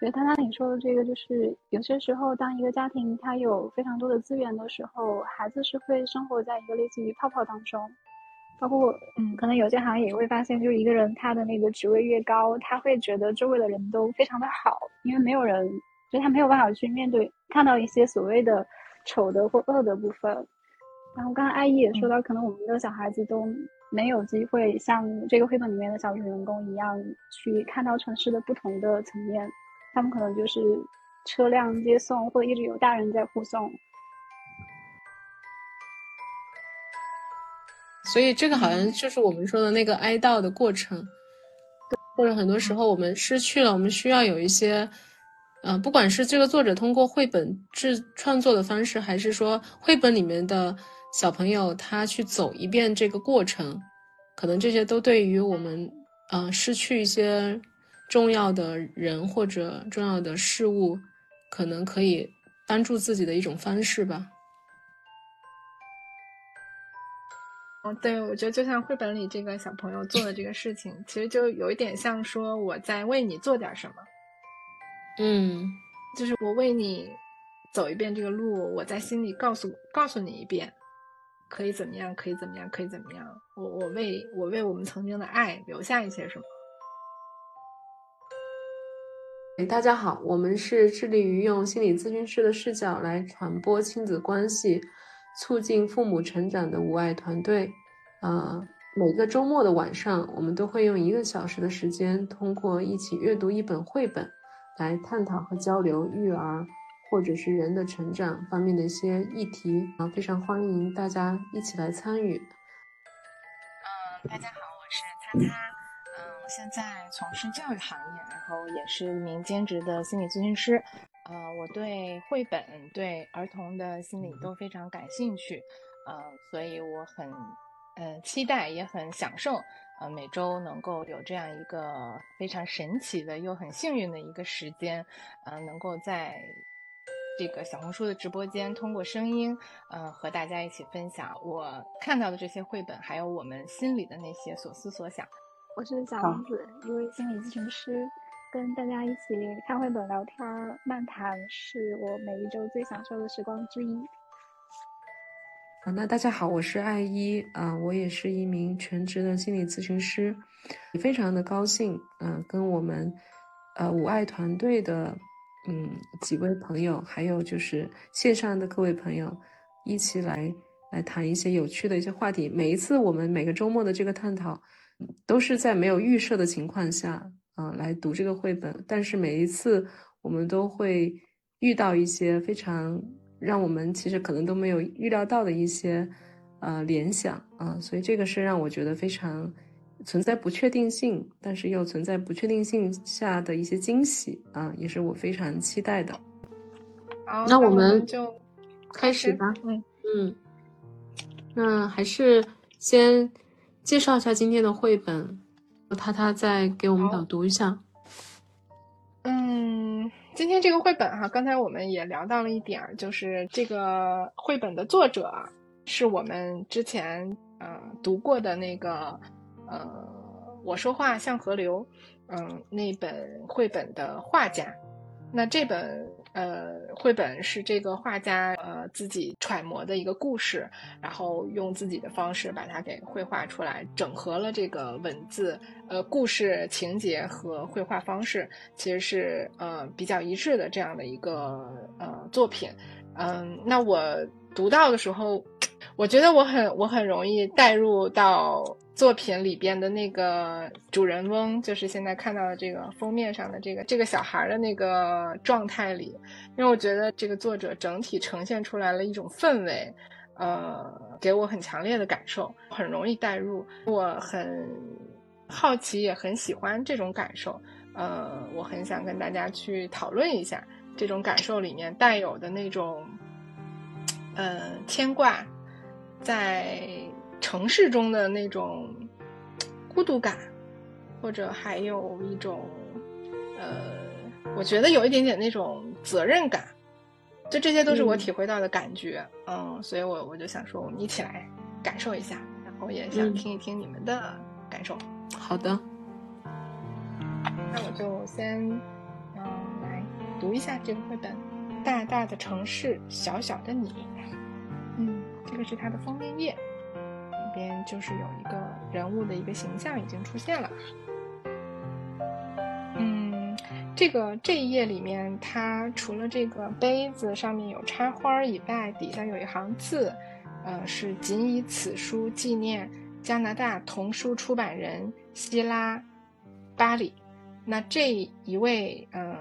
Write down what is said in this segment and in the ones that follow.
觉得他刚你说的这个，就是有些时候，当一个家庭他有非常多的资源的时候，孩子是会生活在一个类似于泡泡当中。包括，嗯，可能有些行业也会发现，就一个人他的那个职位越高，他会觉得周围的人都非常的好，因为没有人，就他没有办法去面对看到一些所谓的丑的或恶的部分。然后刚刚阿姨也说到，可能我们的小孩子都没有机会像这个绘本里面的小主人公一样去看到城市的不同的层面，他们可能就是车辆接送，或者一直有大人在护送。所以这个好像就是我们说的那个哀悼的过程，或者很多时候我们失去了，我们需要有一些，嗯，不管是这个作者通过绘本制创作的方式，还是说绘本里面的小朋友他去走一遍这个过程，可能这些都对于我们，嗯，失去一些重要的人或者重要的事物，可能可以帮助自己的一种方式吧。哦，对，我觉得就像绘本里这个小朋友做的这个事情，其实就有一点像说我在为你做点什么。嗯，就是我为你走一遍这个路，我在心里告诉告诉你一遍，可以怎么样，可以怎么样，可以怎么样。我我为我为我们曾经的爱留下一些什么。大家好，我们是致力于用心理咨询师的视角来传播亲子关系。促进父母成长的无爱团队，呃，每个周末的晚上，我们都会用一个小时的时间，通过一起阅读一本绘本，来探讨和交流育儿或者是人的成长方面的一些议题啊，非常欢迎大家一起来参与。嗯，大家好，我是擦擦，现在从事教育行业，然后也是一名兼职的心理咨询师。呃，我对绘本、对儿童的心理都非常感兴趣，呃，所以我很，呃，期待也很享受，呃，每周能够有这样一个非常神奇的又很幸运的一个时间，呃，能够在这个小红书的直播间通过声音，呃，和大家一起分享我看到的这些绘本，还有我们心里的那些所思所想。我是小王子，一位心理咨询师。跟大家一起看绘本、聊天、漫谈，是我每一周最享受的时光之一。啊，那大家好，我是艾依啊，我也是一名全职的心理咨询师，也非常的高兴，嗯，跟我们呃五爱团队的嗯几位朋友，还有就是线上的各位朋友，一起来来谈一些有趣的一些话题。每一次我们每个周末的这个探讨，都是在没有预设的情况下。啊，来读这个绘本，但是每一次我们都会遇到一些非常让我们其实可能都没有预料到的一些呃联想啊，所以这个是让我觉得非常存在不确定性，但是又存在不确定性下的一些惊喜啊，也是我非常期待的。好，那我们就开始吧。嗯嗯，那还是先介绍一下今天的绘本。他他再给我们导读一下。嗯，今天这个绘本哈，刚才我们也聊到了一点，就是这个绘本的作者是我们之前呃读过的那个呃我说话像河流，嗯，那本绘本的画家。那这本。呃，绘本是这个画家呃自己揣摩的一个故事，然后用自己的方式把它给绘画出来，整合了这个文字、呃故事情节和绘画方式，其实是呃比较一致的这样的一个呃作品。嗯，那我读到的时候，我觉得我很我很容易带入到。作品里边的那个主人翁，就是现在看到的这个封面上的这个这个小孩的那个状态里，因为我觉得这个作者整体呈现出来了一种氛围，呃，给我很强烈的感受，很容易带入。我很好奇，也很喜欢这种感受，呃，我很想跟大家去讨论一下这种感受里面带有的那种，呃，牵挂，在。城市中的那种孤独感，或者还有一种，呃，我觉得有一点点那种责任感，就这些都是我体会到的感觉，嗯，所以我我就想说，我们一起来感受一下，然后也想听一听你们的感受。好的，那我就先嗯来读一下这个绘本，《大大的城市，小小的你》。嗯，这个是它的封面页，里边就是有一个人物的一个形象已经出现了。嗯，这个这一页里面，它除了这个杯子上面有插花以外，底下有一行字，呃，是仅以此书纪念加拿大童书出版人希拉巴里。那这一位呃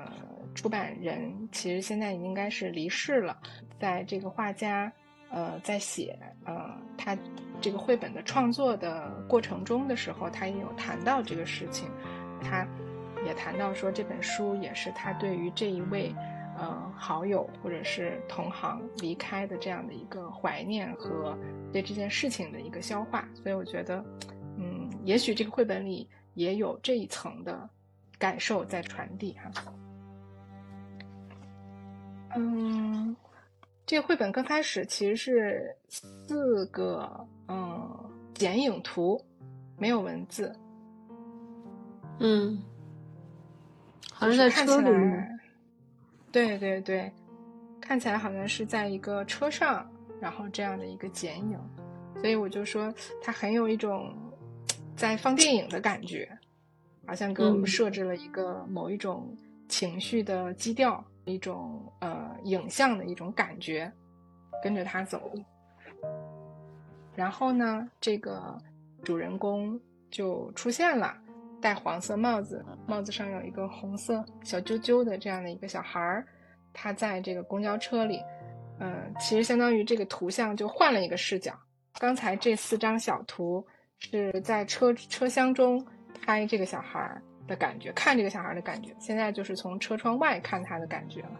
出版人其实现在应该是离世了，在这个画家呃在写呃他这个绘本的创作的过程中的时候，他也有谈到这个事情，他也谈到说这本书也是他对于这一位呃好友或者是同行离开的这样的一个怀念和对这件事情的一个消化，所以我觉得嗯也许这个绘本里也有这一层的。感受在传递哈，嗯，这个绘本刚开始其实是四个嗯剪影图，没有文字，嗯，好像在车里，对对对，看起来好像是在一个车上，然后这样的一个剪影，所以我就说它很有一种在放电影的感觉。好像给我们设置了一个某一种情绪的基调，一种呃影像的一种感觉，跟着他走。然后呢，这个主人公就出现了，戴黄色帽子，帽子上有一个红色小揪揪的这样的一个小孩儿，他在这个公交车里，嗯，其实相当于这个图像就换了一个视角。刚才这四张小图是在车车厢中。拍这个小孩儿的感觉，看这个小孩的感觉，现在就是从车窗外看他的感觉了。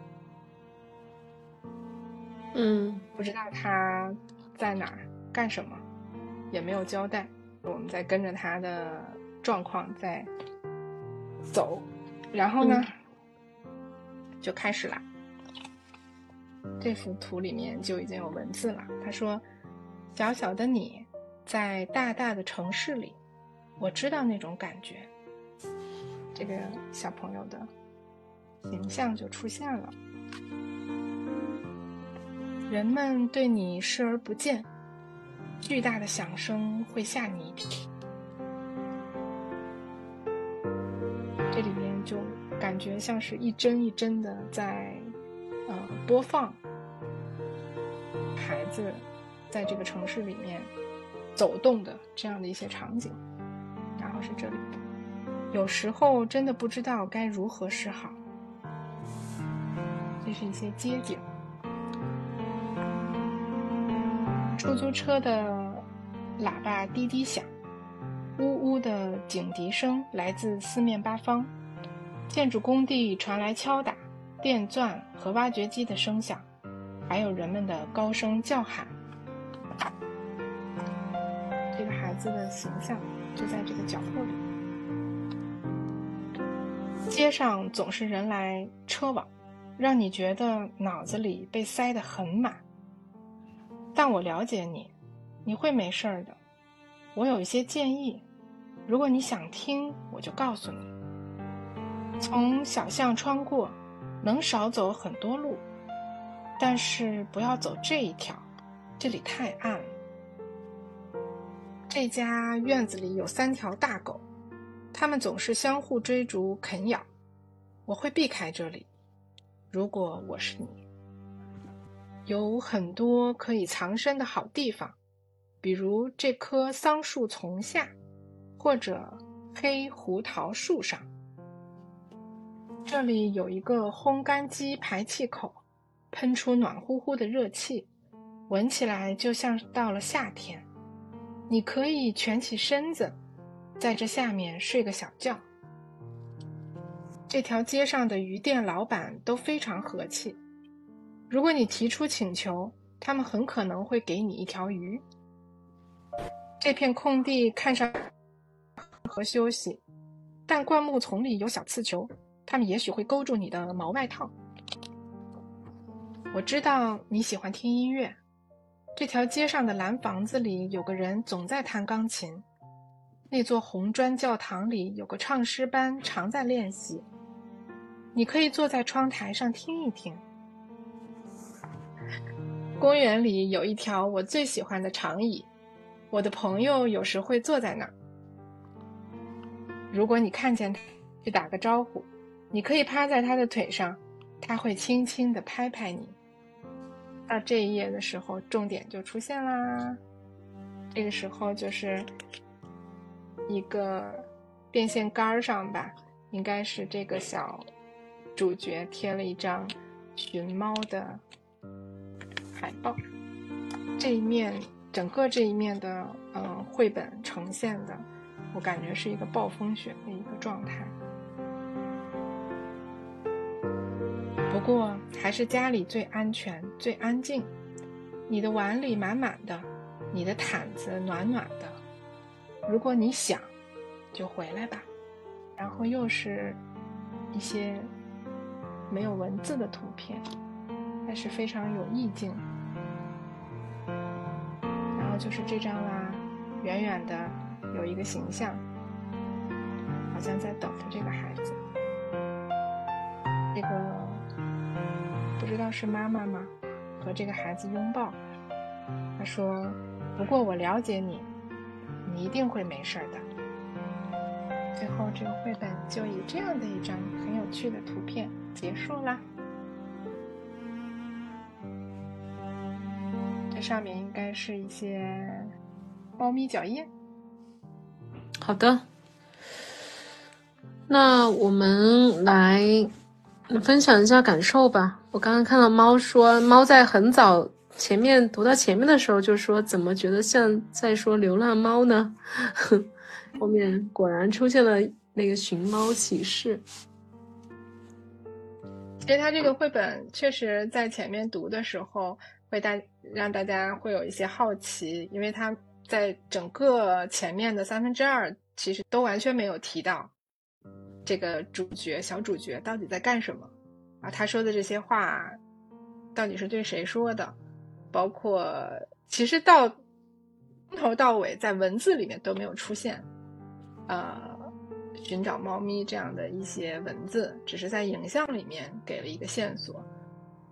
嗯，不知道他在哪儿干什么，也没有交代。我们在跟着他的状况在走，然后呢，就开始了。这幅图里面就已经有文字了。他说：“小小的你，在大大的城市里。”我知道那种感觉，这个小朋友的形象就出现了。人们对你视而不见，巨大的响声会吓你一跳。这里面就感觉像是一帧一帧的在呃播放，孩子在这个城市里面走动的这样的一些场景。然后是这里，有时候真的不知道该如何是好。这是一些街景，出租车的喇叭滴滴响，呜呜的警笛声来自四面八方，建筑工地传来敲打、电钻和挖掘机的声响，还有人们的高声叫喊。这个孩子的形象。就在这个角落里，街上总是人来车往，让你觉得脑子里被塞得很满。但我了解你，你会没事儿的。我有一些建议，如果你想听，我就告诉你。从小巷穿过，能少走很多路，但是不要走这一条，这里太暗了。这家院子里有三条大狗，它们总是相互追逐啃咬。我会避开这里，如果我是你。有很多可以藏身的好地方，比如这棵桑树丛下，或者黑胡桃树上。这里有一个烘干机排气口，喷出暖乎乎的热气，闻起来就像到了夏天。你可以蜷起身子，在这下面睡个小觉。这条街上的鱼店老板都非常和气。如果你提出请求，他们很可能会给你一条鱼。这片空地看上和休息，但灌木丛里有小刺球，它们也许会勾住你的毛外套。我知道你喜欢听音乐。这条街上的蓝房子里有个人总在弹钢琴，那座红砖教堂里有个唱诗班常在练习。你可以坐在窗台上听一听。公园里有一条我最喜欢的长椅，我的朋友有时会坐在那儿。如果你看见他，去打个招呼，你可以趴在他的腿上，他会轻轻的拍拍你。到这一页的时候，重点就出现啦。这个时候就是一个电线杆上吧，应该是这个小主角贴了一张寻猫的海报。这一面，整个这一面的嗯绘本呈现的，我感觉是一个暴风雪的一个状态。不过还是家里最安全、最安静。你的碗里满满的，你的毯子暖暖的。如果你想，就回来吧。然后又是一些没有文字的图片，但是非常有意境。然后就是这张啦，远远的有一个形象，好像在等着这个孩子。这个。不知道是妈妈吗？和这个孩子拥抱。他说：“不过我了解你，你一定会没事的。”最后，这个绘本就以这样的一张很有趣的图片结束啦。这上面应该是一些猫咪脚印。好的，那我们来分享一下感受吧。我刚刚看到猫说，猫在很早前面读到前面的时候就说，怎么觉得像在说流浪猫呢？后面果然出现了那个寻猫启事。其实他这个绘本确实在前面读的时候会大让大家会有一些好奇，因为他在整个前面的三分之二其实都完全没有提到这个主角小主角到底在干什么。啊，他说的这些话，到底是对谁说的？包括其实到从头到尾在文字里面都没有出现，呃，寻找猫咪这样的一些文字，只是在影像里面给了一个线索。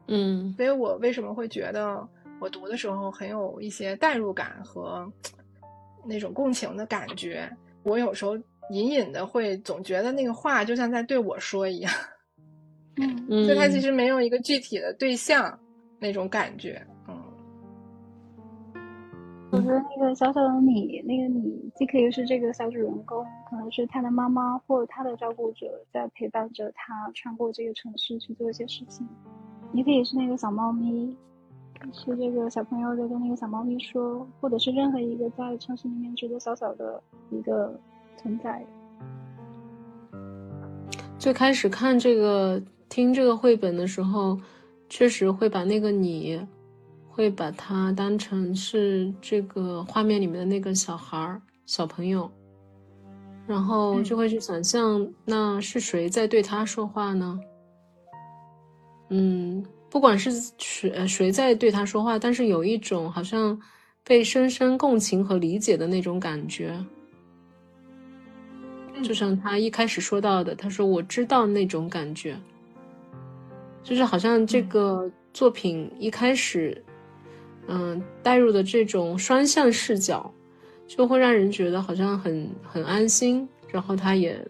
嗯，所以我为什么会觉得我读的时候很有一些代入感和那种共情的感觉？我有时候隐隐的会总觉得那个话就像在对我说一样。嗯，就它其实没有一个具体的对象那种感觉，嗯。我觉得那个小小的你，那个你既可以是这个小主人公，可能是他的妈妈或他的照顾者，在陪伴着他穿过这个城市去做一些事情；你可以是那个小猫咪，是这个小朋友在跟那个小猫咪说，或者是任何一个在城市里面觉得小小的一个存在。最开始看这个。听这个绘本的时候，确实会把那个你，会把它当成是这个画面里面的那个小孩儿、小朋友，然后就会去想象，那是谁在对他说话呢？嗯，不管是谁谁在对他说话，但是有一种好像被深深共情和理解的那种感觉，就像他一开始说到的，他说：“我知道那种感觉。”就是好像这个作品一开始，嗯，带入的这种双向视角，就会让人觉得好像很很安心。然后他也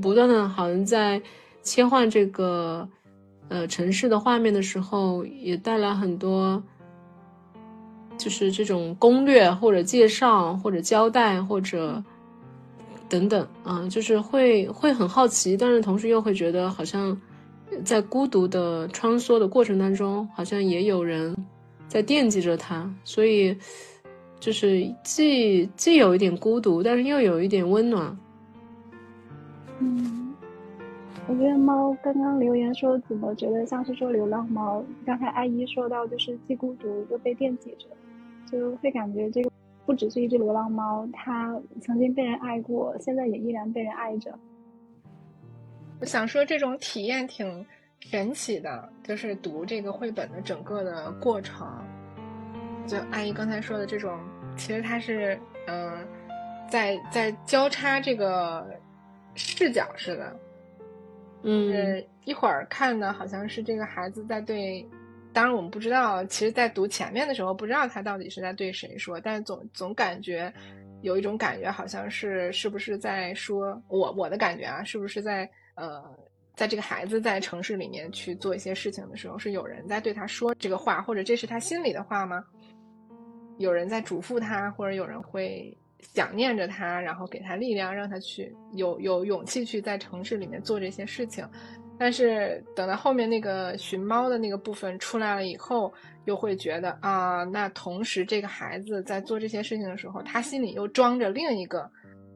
不断的，好像在切换这个呃城市的画面的时候，也带来很多，就是这种攻略或者介绍或者交代或者等等啊，就是会会很好奇，但是同时又会觉得好像。在孤独的穿梭的过程当中，好像也有人在惦记着他，所以就是既既有一点孤独，但是又有一点温暖。嗯，我觉得猫刚刚留言说怎么觉得像是说流浪猫，刚才阿姨说到就是既孤独又被惦记着，就会感觉这个不只是一只流浪猫，它曾经被人爱过，现在也依然被人爱着。我想说，这种体验挺神奇的，就是读这个绘本的整个的过程。就阿姨刚才说的这种，其实它是嗯，在在交叉这个视角似的，嗯，一会儿看的好像是这个孩子在对，当然我们不知道，其实，在读前面的时候不知道他到底是在对谁说，但是总总感觉有一种感觉，好像是是不是在说我我的感觉啊，是不是在呃，在这个孩子在城市里面去做一些事情的时候，是有人在对他说这个话，或者这是他心里的话吗？有人在嘱咐他，或者有人会。想念着他，然后给他力量，让他去有有勇气去在城市里面做这些事情。但是等到后面那个寻猫的那个部分出来了以后，又会觉得啊，那同时这个孩子在做这些事情的时候，他心里又装着另一个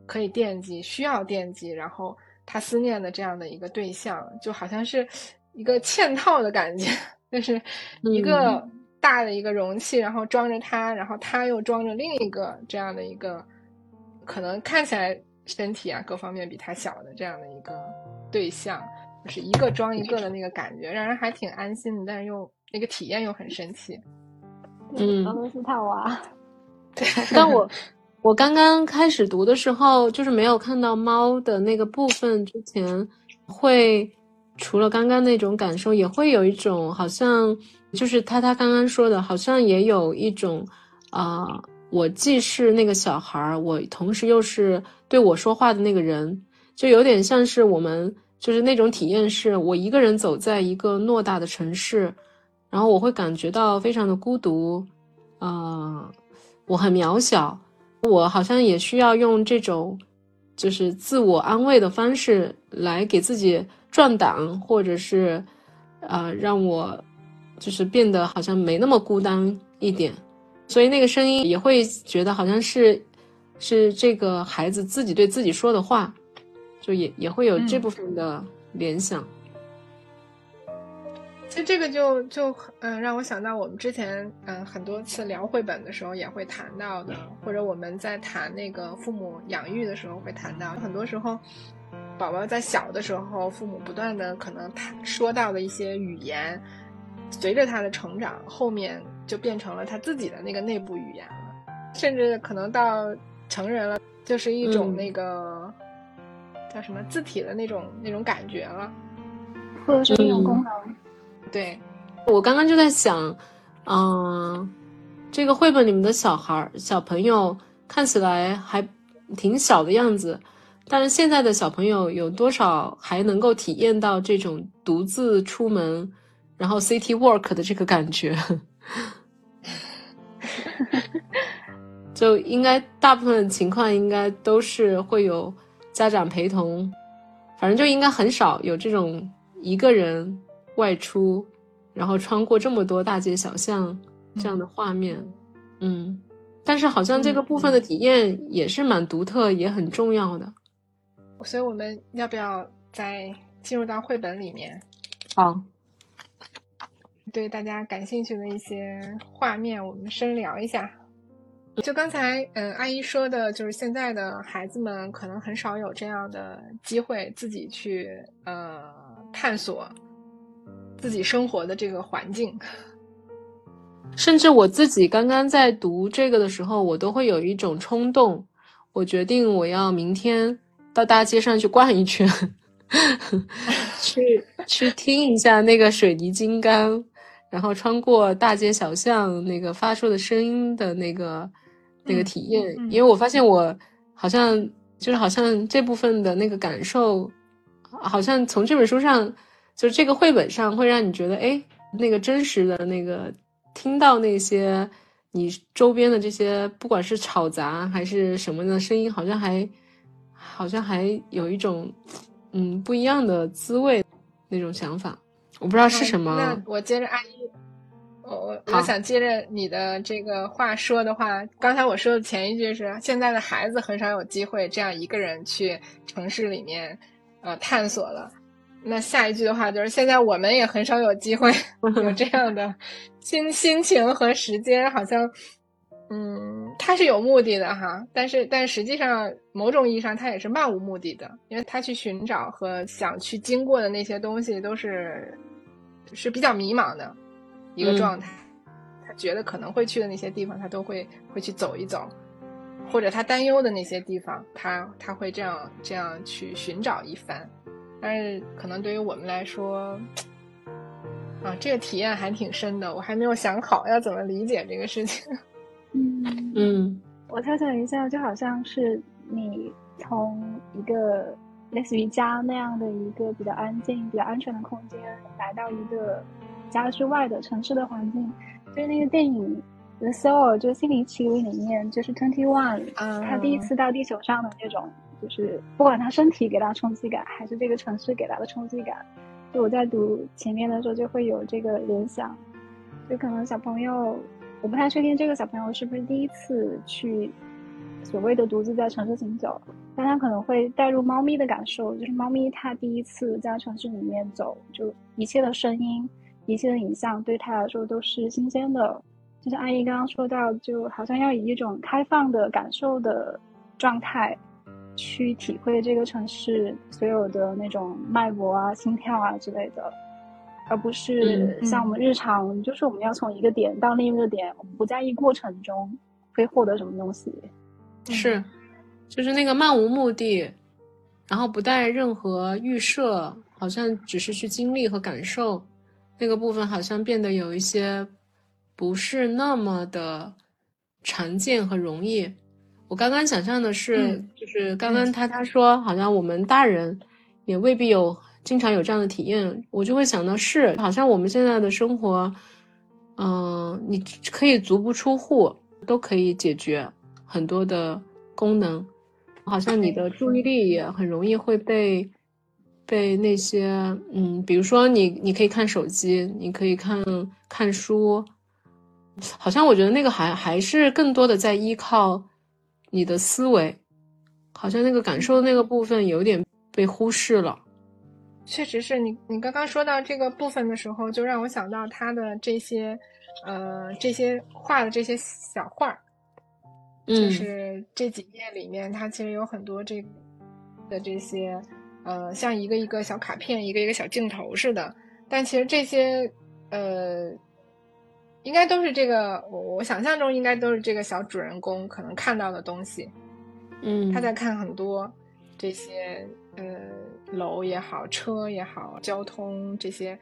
可以惦记、需要惦记，然后他思念的这样的一个对象，就好像是一个嵌套的感觉，就是一个大的一个容器，然后装着他，然后他又装着另一个这样的一个。可能看起来身体啊各方面比他小的这样的一个对象，就是一个装一个的那个感觉，让人还挺安心的，但是又那个体验又很神奇。嗯，俄罗斯套娃。对，但我我刚刚开始读的时候，就是没有看到猫的那个部分之前，会除了刚刚那种感受，也会有一种好像就是他他刚刚说的，好像也有一种啊。我既是那个小孩儿，我同时又是对我说话的那个人，就有点像是我们就是那种体验，是我一个人走在一个偌大的城市，然后我会感觉到非常的孤独，啊，我很渺小，我好像也需要用这种就是自我安慰的方式来给自己壮胆，或者是啊，让我就是变得好像没那么孤单一点。所以那个声音也会觉得好像是，是这个孩子自己对自己说的话，就也也会有这部分的联想。其实这个就就嗯让我想到我们之前嗯很多次聊绘本的时候也会谈到的，或者我们在谈那个父母养育的时候会谈到，很多时候宝宝在小的时候，父母不断的可能他说到的一些语言，随着他的成长后面。就变成了他自己的那个内部语言了，甚至可能到成人了，就是一种那个叫什么字体的那种那种感觉了，或者是一种功能。对，我刚刚就在想，嗯，这个绘本里面的小孩小朋友看起来还挺小的样子，但是现在的小朋友有多少还能够体验到这种独自出门，然后 city work 的这个感觉？就应该大部分情况应该都是会有家长陪同，反正就应该很少有这种一个人外出，然后穿过这么多大街小巷这样的画面。嗯，但是好像这个部分的体验也是蛮独特，也很重要的。所以我们要不要再进入到绘本里面？好。对大家感兴趣的一些画面，我们深聊一下。就刚才，嗯，阿姨说的，就是现在的孩子们可能很少有这样的机会，自己去呃探索自己生活的这个环境。甚至我自己刚刚在读这个的时候，我都会有一种冲动，我决定我要明天到大街上去逛一圈，去去听一下那个水泥金刚。然后穿过大街小巷，那个发出的声音的那个那个体验，因为我发现我好像就是好像这部分的那个感受，好像从这本书上，就是这个绘本上会让你觉得，哎，那个真实的那个听到那些你周边的这些，不管是吵杂还是什么的声音，好像还好像还有一种嗯不一样的滋味那种想法。我不知道是什么。那我接着阿姨，我我我想接着你的这个话说的话。刚才我说的前一句是现在的孩子很少有机会这样一个人去城市里面呃探索了。那下一句的话就是现在我们也很少有机会 有这样的心心情和时间，好像嗯，他是有目的的哈，但是但实际上某种意义上他也是漫无目的的，因为他去寻找和想去经过的那些东西都是。是比较迷茫的一个状态，他觉得可能会去的那些地方，他都会会去走一走，或者他担忧的那些地方，他他会这样这样去寻找一番。但是可能对于我们来说，啊，这个体验还挺深的，我还没有想好要怎么理解这个事情。嗯嗯，我猜想一下，就好像是你从一个类似于家那样的一个比较安静、比较安全的空间，来到一个家之外的城市的环境，就是那个电影。The Soul 就《心灵奇旅》里面，就是 Twenty One，他第一次到地球上的那种，就是不管他身体给他冲击感，还是这个城市给他的冲击感，就我在读前面的时候就会有这个联想，就可能小朋友，我不太确定这个小朋友是不是第一次去所谓的独自在城市行走，但他可能会带入猫咪的感受，就是猫咪它第一次在城市里面走，就一切的声音、一切的影像对它来说都是新鲜的。就像阿姨刚刚说到，就好像要以一种开放的感受的状态，去体会这个城市所有的那种脉搏啊、心跳啊之类的，而不是像我们日常，就是我们要从一个点到另一个点，我们不在意过程中会获得什么东西。是，就是那个漫无目的，然后不带任何预设，好像只是去经历和感受，那个部分好像变得有一些。不是那么的常见和容易。我刚刚想象的是，就是刚刚他他说，好像我们大人也未必有经常有这样的体验。我就会想到，是好像我们现在的生活，嗯，你可以足不出户都可以解决很多的功能，好像你的注意力也很容易会被被那些，嗯，比如说你你可以看手机，你可以看看书。好像我觉得那个还还是更多的在依靠你的思维，好像那个感受的那个部分有点被忽视了。确实是你，你刚刚说到这个部分的时候，就让我想到他的这些，呃，这些画的这些小画儿，就是这几页里面，它其实有很多这的这些，呃，像一个一个小卡片，一个一个小镜头似的。但其实这些，呃。应该都是这个，我我想象中应该都是这个小主人公可能看到的东西，嗯，他在看很多这些呃楼也好，车也好，交通这些，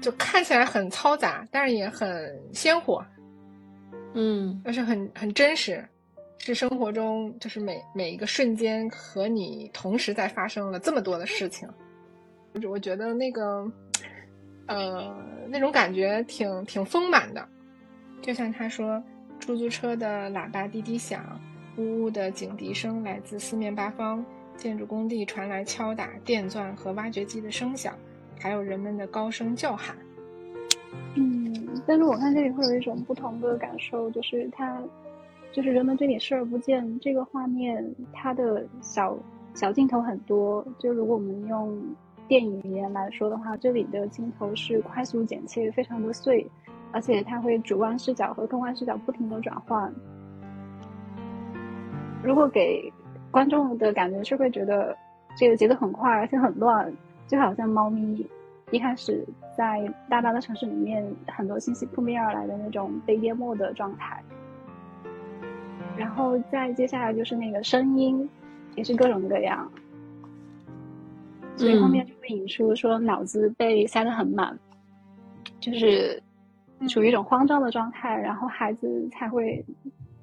就看起来很嘈杂，但是也很鲜活，嗯，但是很很真实，是生活中就是每每一个瞬间和你同时在发生了这么多的事情，我我觉得那个。呃，那种感觉挺挺丰满的，就像他说，出租车的喇叭滴滴响，呜呜的警笛声来自四面八方，建筑工地传来敲打电钻和挖掘机的声响，还有人们的高声叫喊。嗯，但是我看这里会有一种不同的感受，就是它，就是人们对你视而不见这个画面，它的小小镜头很多，就如果我们用。电影语言来说的话，这里的镜头是快速剪切，非常的碎，而且它会主观视角和客观视角不停的转换。如果给观众的感觉是会觉得这个节奏很快，而且很乱，就好像猫咪一开始在大大的城市里面，很多信息扑面而来的那种被淹没的状态。然后再接下来就是那个声音，也是各种各样。所以后面就引出说脑子被塞得很满，就是处于一种慌张的状态，然后孩子才会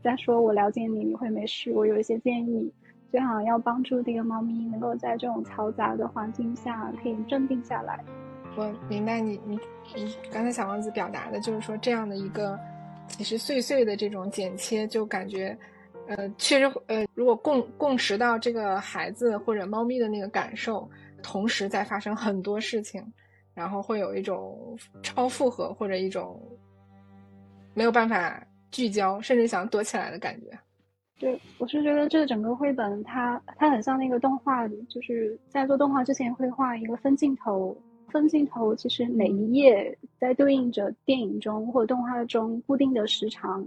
在说：“我了解你，你会没事。我有一些建议，就好像要帮助这个猫咪能够在这种嘈杂的环境下可以镇定下来。”我明白你你你刚才小王子表达的就是说这样的一个其实碎碎的这种剪切，就感觉呃确实呃如果共共识到这个孩子或者猫咪的那个感受。同时在发生很多事情，然后会有一种超负荷或者一种没有办法聚焦，甚至想躲起来的感觉。对，我是觉得这整个绘本它它很像那个动画，就是在做动画之前会画一个分镜头，分镜头其实每一页在对应着电影中或动画中固定的时长。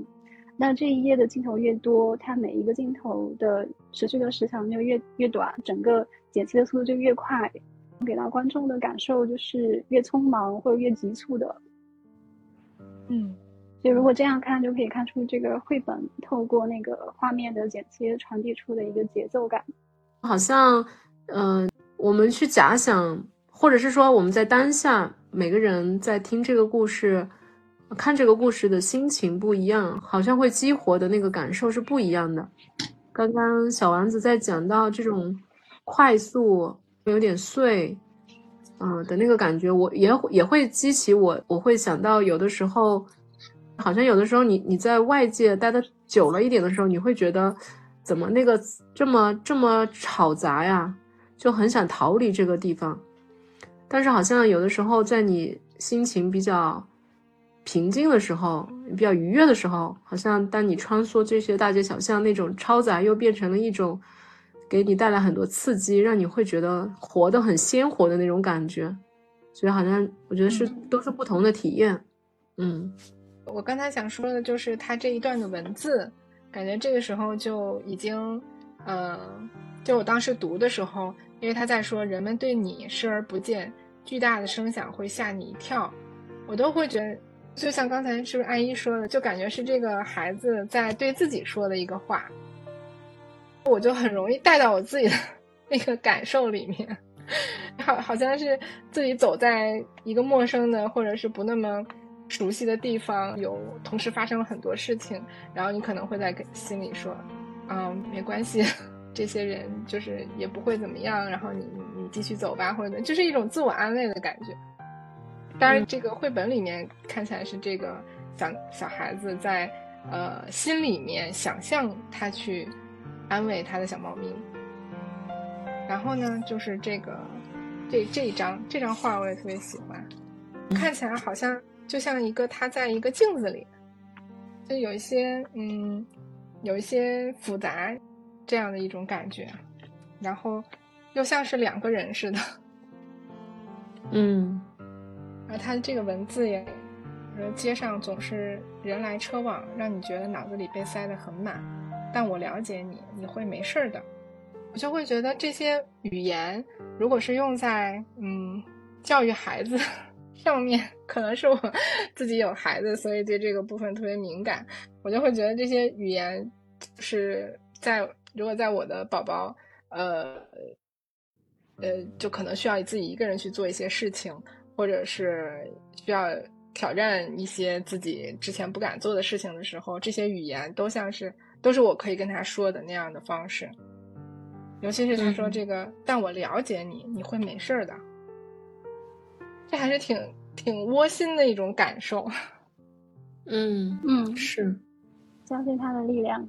那这一页的镜头越多，它每一个镜头的持续的时长就越越短，整个剪辑的速度就越快，给到观众的感受就是越匆忙或者越急促的。嗯，所以如果这样看，就可以看出这个绘本透过那个画面的剪切传递出的一个节奏感。好像，嗯，我我们去假想，或者是说我们在当下，每个人在听这个故事、看这个故事的心情不一样，好像会激活的那个感受是不一样的。刚刚小丸子在讲到这种快速、有点碎，嗯的那个感觉，我也也会激起我，我会想到有的时候，好像有的时候你你在外界待的久了一点的时候，你会觉得怎么那个这么这么吵杂呀？就很想逃离这个地方，但是好像有的时候，在你心情比较平静的时候，比较愉悦的时候，好像当你穿梭这些大街小巷，那种嘈杂又变成了一种给你带来很多刺激，让你会觉得活得很鲜活的那种感觉。所以好像我觉得是都是不同的体验。嗯，我刚才想说的就是他这一段的文字，感觉这个时候就已经，呃，就我当时读的时候。因为他在说人们对你视而不见，巨大的声响会吓你一跳，我都会觉得，就像刚才是不是安一说的，就感觉是这个孩子在对自己说的一个话，我就很容易带到我自己的那个感受里面，好好像是自己走在一个陌生的或者是不那么熟悉的地方，有同时发生了很多事情，然后你可能会在心里说，嗯，没关系。这些人就是也不会怎么样，然后你你你继续走吧，或者就是一种自我安慰的感觉。当然，这个绘本里面看起来是这个小小孩子在呃心里面想象他去安慰他的小猫咪。然后呢，就是这个这这一张这张画我也特别喜欢，看起来好像就像一个他在一个镜子里，就有一些嗯有一些复杂。这样的一种感觉，然后又像是两个人似的，嗯，而他这个文字也，街上总是人来车往，让你觉得脑子里被塞得很满。但我了解你，你会没事的。我就会觉得这些语言，如果是用在嗯教育孩子 上面，可能是我自己有孩子，所以对这个部分特别敏感。我就会觉得这些语言是在。如果在我的宝宝，呃，呃，就可能需要自己一个人去做一些事情，或者是需要挑战一些自己之前不敢做的事情的时候，这些语言都像是都是我可以跟他说的那样的方式。尤其是他说这个，但我了解你，你会没事的，这还是挺挺窝心的一种感受。嗯嗯，是，相信他的力量。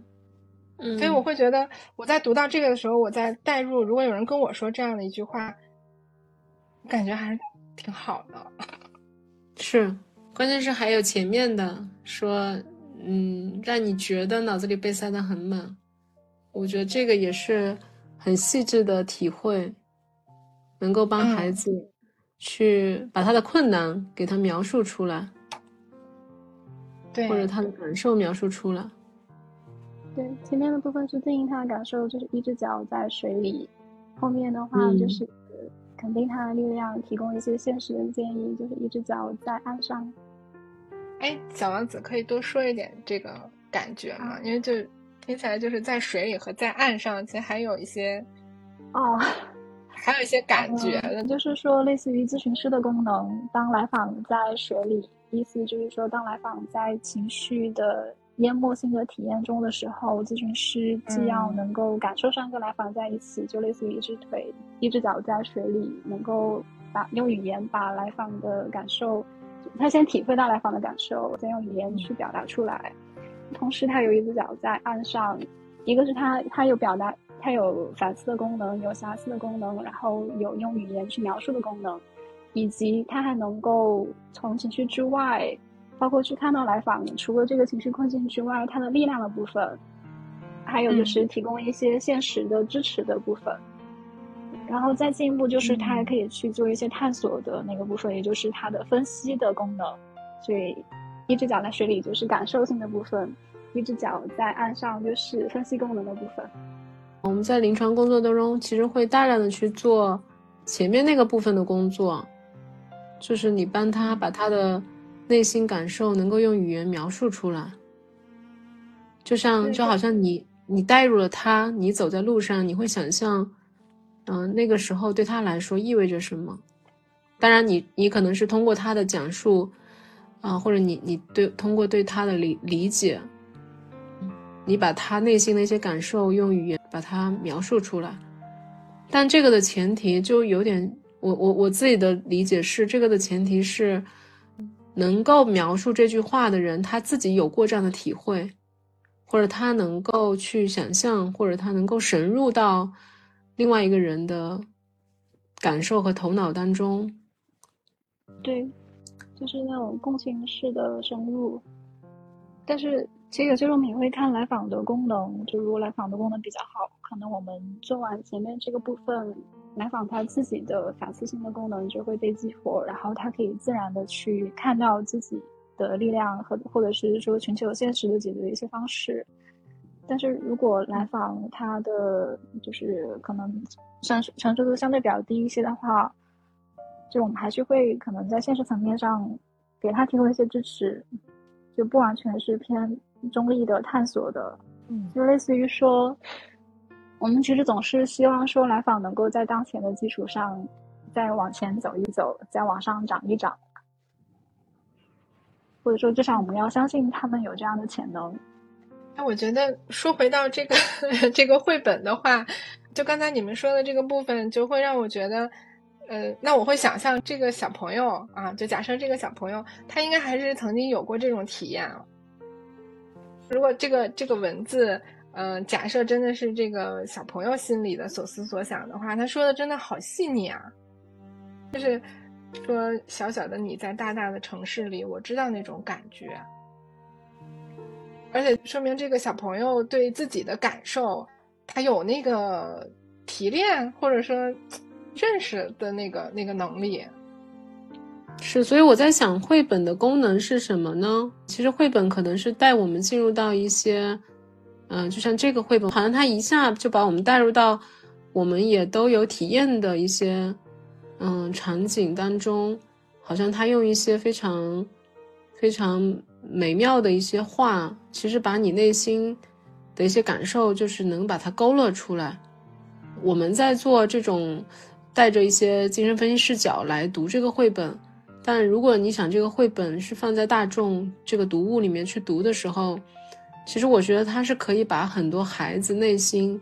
嗯所以我会觉得，我在读到这个的时候，我在代入。如果有人跟我说这样的一句话，感觉还是挺好的。是，关键是还有前面的说，嗯，让你觉得脑子里被塞得很满。我觉得这个也是很细致的体会，能够帮孩子去把他的困难给他描述出来，对，或者他的感受描述出来。对，前面的部分是对应他的感受，就是一只脚在水里；后面的话就是肯定他的力量，提供一些现实的建议，就是一只脚在岸上。哎，小王子可以多说一点这个感觉吗？因为就听起来就是在水里和在岸上，其实还有一些哦，还有一些感觉的，就是说类似于咨询师的功能。当来访在水里，意思就是说，当来访在情绪的。淹没性的体验中的时候，咨询师既要能够感受上跟来访在一起，就类似于一只腿、一只脚在水里，能够把用语言把来访的感受，他先体会到来访的感受，再用语言去表达出来。同时，他有一只脚在岸上，一个是他他有表达，他有反思的功能，有瑕疵的功能，然后有用语言去描述的功能，以及他还能够从情绪之外。包括去看到来访，除了这个情绪困境之外，他的力量的部分，还有就是提供一些现实的支持的部分，然后再进一步就是他还可以去做一些探索的那个部分，也就是他的分析的功能。所以，一只脚在水里就是感受性的部分，一只脚在岸上就是分析功能的部分。我们在临床工作当中，其实会大量的去做前面那个部分的工作，就是你帮他把他的。内心感受能够用语言描述出来，就像就好像你你带入了他，你走在路上，你会想象嗯，那个时候对他来说意味着什么？当然，你你可能是通过他的讲述，啊，或者你你对通过对他的理理解，你把他内心的一些感受用语言把它描述出来。但这个的前提就有点，我我我自己的理解是，这个的前提是，能够描述这句话的人他自己有过这样的体会，或者他能够去想象，或者他能够深入到另外一个人的感受和头脑当中。对，就是那种共情式的深入，但是。其实有些时候我们也会看来访的功能，就如果来访的功能比较好，可能我们做完前面这个部分，来访他自己的反思性的功能就会被激活，然后他可以自然的去看到自己的力量和或者是说寻求现实的解决的一些方式。但是如果来访他的就是可能成成熟度相对比较低一些的话，就我们还是会可能在现实层面上给他提供一些支持，就不完全是偏。中立的探索的，嗯，就类似于说，我们其实总是希望说来访能够在当前的基础上再往前走一走，再往上涨一涨，或者说至少我们要相信他们有这样的潜能。那我觉得说回到这个 这个绘本的话，就刚才你们说的这个部分，就会让我觉得，呃，那我会想象这个小朋友啊，就假设这个小朋友他应该还是曾经有过这种体验了。如果这个这个文字，嗯，假设真的是这个小朋友心里的所思所想的话，他说的真的好细腻啊。就是说，小小的你在大大的城市里，我知道那种感觉。而且说明这个小朋友对自己的感受，他有那个提炼或者说认识的那个那个能力。是，所以我在想，绘本的功能是什么呢？其实绘本可能是带我们进入到一些，嗯，就像这个绘本，好像它一下就把我们带入到我们也都有体验的一些，嗯，场景当中。好像它用一些非常非常美妙的一些话，其实把你内心的一些感受，就是能把它勾勒出来。我们在做这种带着一些精神分析视角来读这个绘本。但如果你想这个绘本是放在大众这个读物里面去读的时候，其实我觉得它是可以把很多孩子内心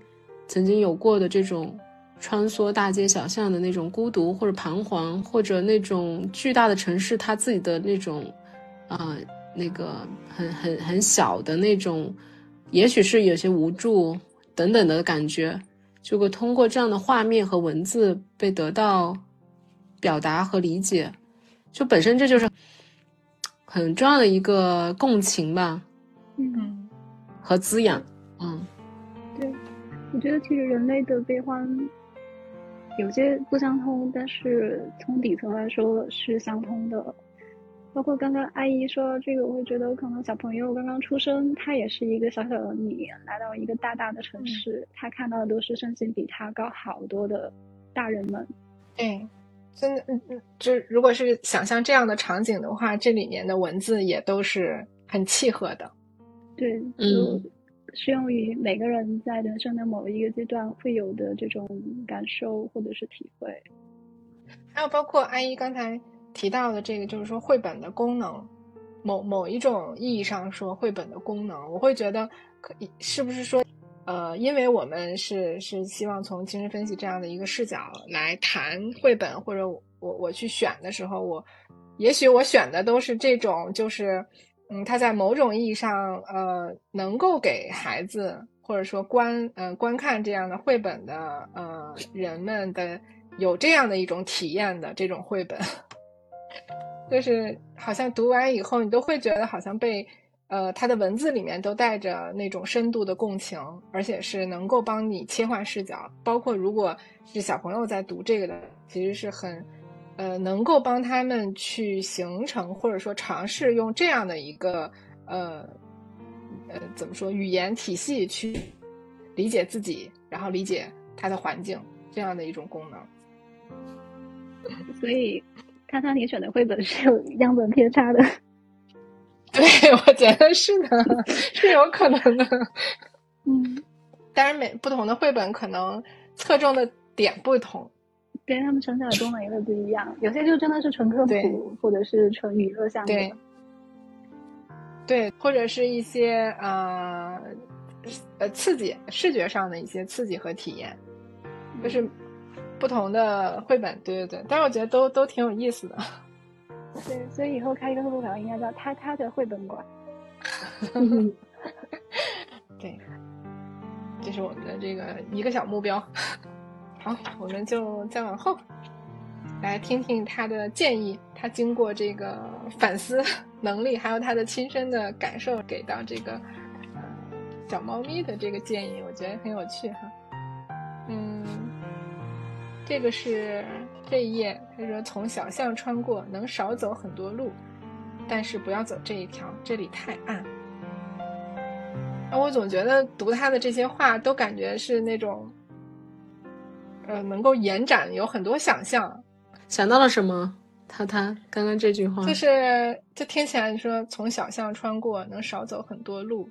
曾经有过的这种穿梭大街小巷的那种孤独或者彷徨，或者那种巨大的城市他自己的那种，啊，那个很很很小的那种，也许是有些无助等等的感觉，就会通过这样的画面和文字被得到表达和理解。就本身这就是很重要的一个共情吧，嗯，和滋养，嗯，对，我觉得其实人类的悲欢有些不相通，但是从底层来说是相通的。包括刚刚阿姨说这个，我会觉得可能小朋友刚刚出生，他也是一个小小的你，来到一个大大的城市，他看到的都是身形比他高好多的大人们，对。真的，嗯嗯，就如果是想象这样的场景的话，这里面的文字也都是很契合的。对，嗯，适用于每个人在人生的某一个阶段会有的这种感受或者是体会。还有包括阿姨刚才提到的这个，就是说绘本的功能，某某一种意义上说绘本的功能，我会觉得可以，是不是说？呃，因为我们是是希望从精神分析这样的一个视角来谈绘本，或者我我去选的时候，我也许我选的都是这种，就是嗯，它在某种意义上呃，能够给孩子或者说观嗯观看这样的绘本的呃人们的有这样的一种体验的这种绘本，就是好像读完以后，你都会觉得好像被。呃，它的文字里面都带着那种深度的共情，而且是能够帮你切换视角。包括如果是小朋友在读这个的，其实是很，呃，能够帮他们去形成或者说尝试用这样的一个呃呃怎么说语言体系去理解自己，然后理解他的环境这样的一种功能。所以，看看你选的绘本是有样本偏差的。对，我觉得是的，是有可能的。嗯，当然，每不同的绘本可能侧重的点不同，对他们呈现的功能也会不一样。有些就真的是纯科普，或者是纯娱乐项目。对，对，或者是一些呃呃刺激视觉上的一些刺激和体验，就是不同的绘本。对对对，但是我觉得都都挺有意思的。对，所以以后开一个绘本馆应该叫“他他的绘本馆”。对，这是我们的这个一个小目标。好，我们就再往后来听听他的建议。他经过这个反思能力，还有他的亲身的感受，给到这个呃小猫咪的这个建议，我觉得很有趣哈。嗯，这个是。这一页，他说：“从小巷穿过，能少走很多路，但是不要走这一条，这里太暗。”啊，我总觉得读他的这些话，都感觉是那种，呃，能够延展，有很多想象。想到了什么？他他刚刚这句话，就是，就听起来你说从小巷穿过，能少走很多路，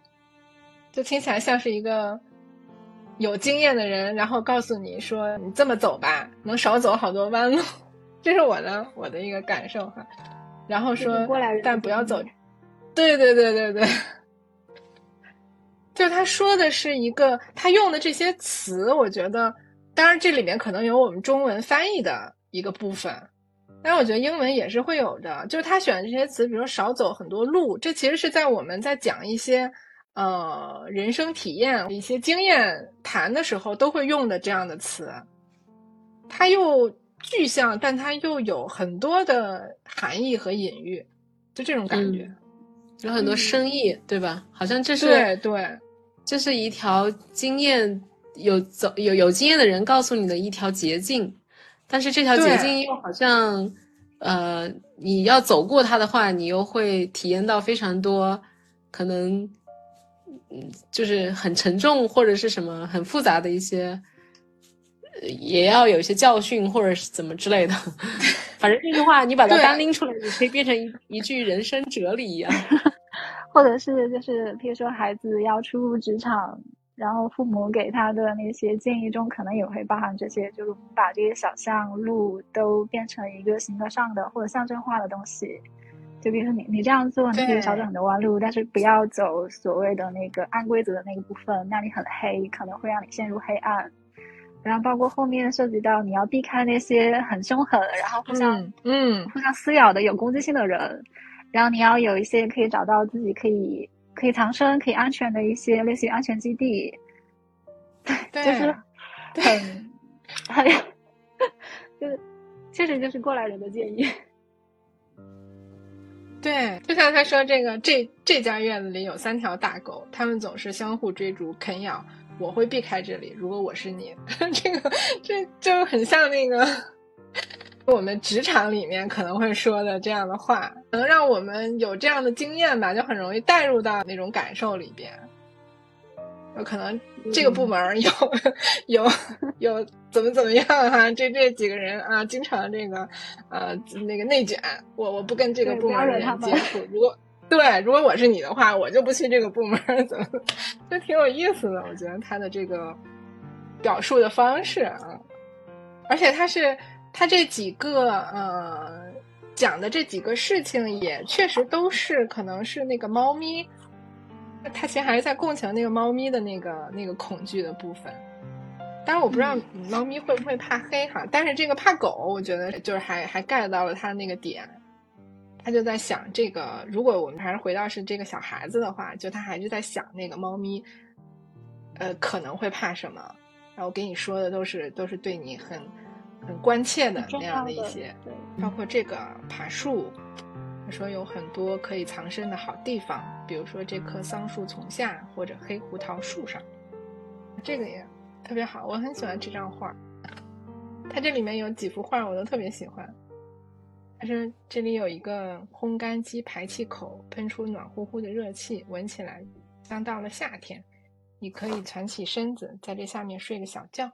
就听起来像是一个。有经验的人，然后告诉你说：“你这么走吧，能少走好多弯路。”这是我的我的一个感受哈。然后说，但不要走。对对对对对，就他说的是一个，他用的这些词，我觉得，当然这里面可能有我们中文翻译的一个部分，但是我觉得英文也是会有的。就是他选的这些词，比如说少走很多路，这其实是在我们在讲一些。呃，人生体验一些经验谈的时候都会用的这样的词，它又具象，但它又有很多的含义和隐喻，就这种感觉，有很多深意，对吧？好像这是对对，这是一条经验有走有有经验的人告诉你的一条捷径，但是这条捷径又好像，呃，你要走过它的话，你又会体验到非常多可能。嗯，就是很沉重或者是什么很复杂的一些，也要有一些教训或者是怎么之类的。反正这句话你把它单拎出来，你可以变成一一句人生哲理一样。或者是就是，比如说孩子要初入职场，然后父母给他的那些建议中，可能也会包含这些，就是把这些小巷路都变成一个形而上的或者象征化的东西。就比如说你你这样做，你可以少走很多弯路，但是不要走所谓的那个按规则的那个部分，那里很黑，可能会让你陷入黑暗。然后包括后面涉及到你要避开那些很凶狠，然后互相嗯互相撕咬的有攻击性的人，然后你要有一些可以找到自己可以可以藏身、可以安全的一些类似于安全基地。对，就是很 很就是确实就是过来人的建议。对，就像他说，这个这这家院子里有三条大狗，它们总是相互追逐啃咬。我会避开这里，如果我是你，这个这就很像那个我们职场里面可能会说的这样的话，能让我们有这样的经验吧，就很容易带入到那种感受里边。有可能这个部门有有有怎么怎么样哈？这这几个人啊，经常这个呃那个内卷，我我不跟这个部门的人接触。如果对，如果我是你的话，我就不去这个部门，怎么就挺有意思的？我觉得他的这个表述的方式啊，而且他是他这几个呃讲的这几个事情，也确实都是可能是那个猫咪。他其实还是在共情那个猫咪的那个那个恐惧的部分，当然我不知道猫咪会不会怕黑哈，但是这个怕狗，我觉得就是还还 get 到了他那个点，他就在想这个，如果我们还是回到是这个小孩子的话，就他还是在想那个猫咪，呃可能会怕什么，然后给你说的都是都是对你很很关切的那样的一些，包括这个爬树。他说有很多可以藏身的好地方，比如说这棵桑树丛下，或者黑胡桃树上。这个也特别好，我很喜欢这张画。它这里面有几幅画我都特别喜欢。他说这里有一个烘干机排气口，喷出暖乎乎的热气，闻起来像到了夏天。你可以蜷起身子，在这下面睡个小觉。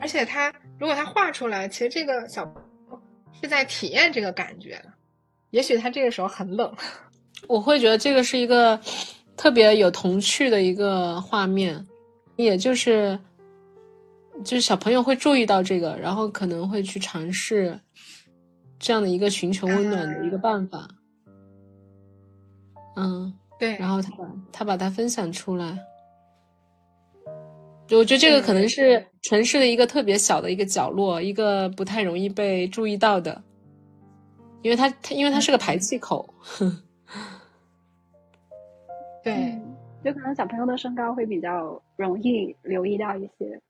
而且他如果他画出来，其实这个小。是在体验这个感觉，也许他这个时候很冷，我会觉得这个是一个特别有童趣的一个画面，也就是就是小朋友会注意到这个，然后可能会去尝试这样的一个寻求温暖的一个办法。嗯，对。然后他把他把它分享出来，我觉得这个可能是城市的一个特别小的一个角落，一个不太容易被注意到的，因为它它因为它是个排气口。对，有可能小朋友的身高会比较容易留意到一些。